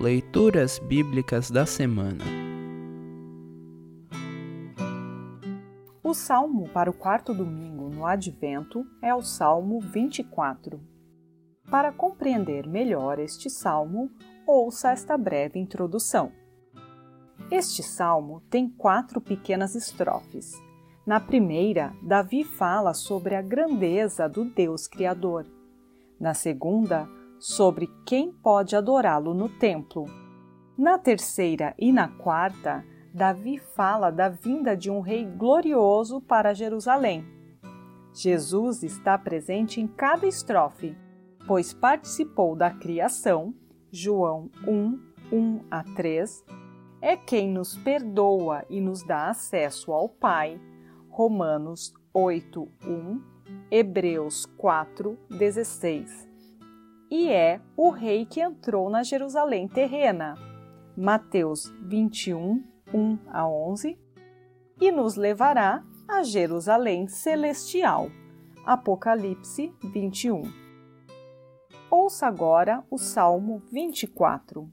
Leituras Bíblicas da Semana. O salmo para o quarto domingo no Advento é o Salmo 24. Para compreender melhor este salmo, ouça esta breve introdução. Este salmo tem quatro pequenas estrofes. Na primeira, Davi fala sobre a grandeza do Deus Criador. Na segunda, sobre quem pode adorá-lo no templo. Na terceira e na quarta, Davi fala da vinda de um rei glorioso para Jerusalém. Jesus está presente em cada estrofe, pois participou da criação, João 1, 1 a 3, é quem nos perdoa e nos dá acesso ao Pai, Romanos 8, 1, Hebreus 4, 16 e é o rei que entrou na Jerusalém terrena. Mateus 21, 1 a 11, e nos levará a Jerusalém celestial. Apocalipse 21. Ouça agora o Salmo 24.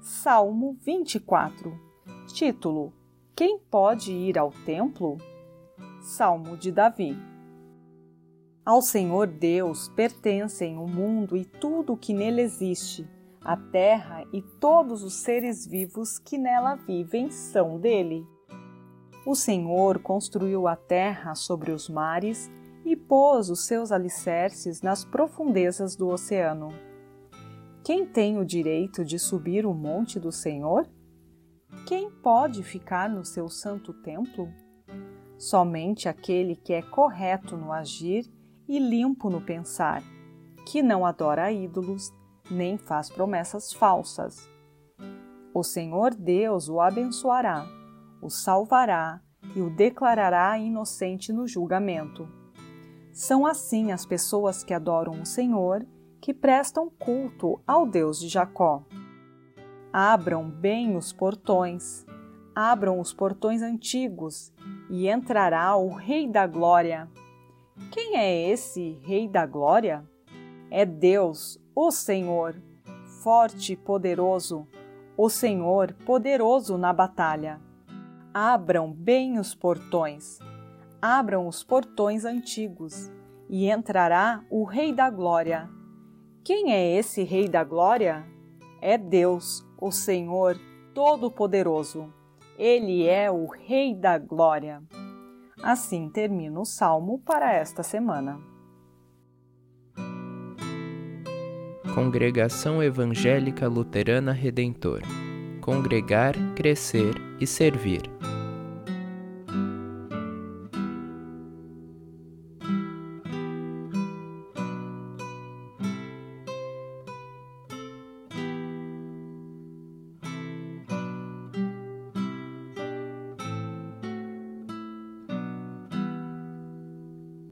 Salmo 24. Título: Quem pode ir ao templo? Salmo de Davi. Ao Senhor Deus pertencem o mundo e tudo o que nele existe. A terra e todos os seres vivos que nela vivem são dele. O Senhor construiu a terra sobre os mares e pôs os seus alicerces nas profundezas do oceano. Quem tem o direito de subir o monte do Senhor? Quem pode ficar no seu santo templo? Somente aquele que é correto no agir e limpo no pensar, que não adora ídolos, nem faz promessas falsas. O Senhor Deus o abençoará, o salvará e o declarará inocente no julgamento. São assim as pessoas que adoram o Senhor, que prestam culto ao Deus de Jacó. Abram bem os portões, abram os portões antigos, e entrará o Rei da Glória. Quem é esse Rei da Glória? É Deus, o Senhor, forte e poderoso, o Senhor poderoso na batalha. Abram bem os portões, abram os portões antigos, e entrará o Rei da Glória. Quem é esse Rei da Glória? É Deus, o Senhor Todo-Poderoso. Ele é o Rei da Glória. Assim termina o salmo para esta semana. Congregação Evangélica Luterana Redentor Congregar, Crescer e Servir.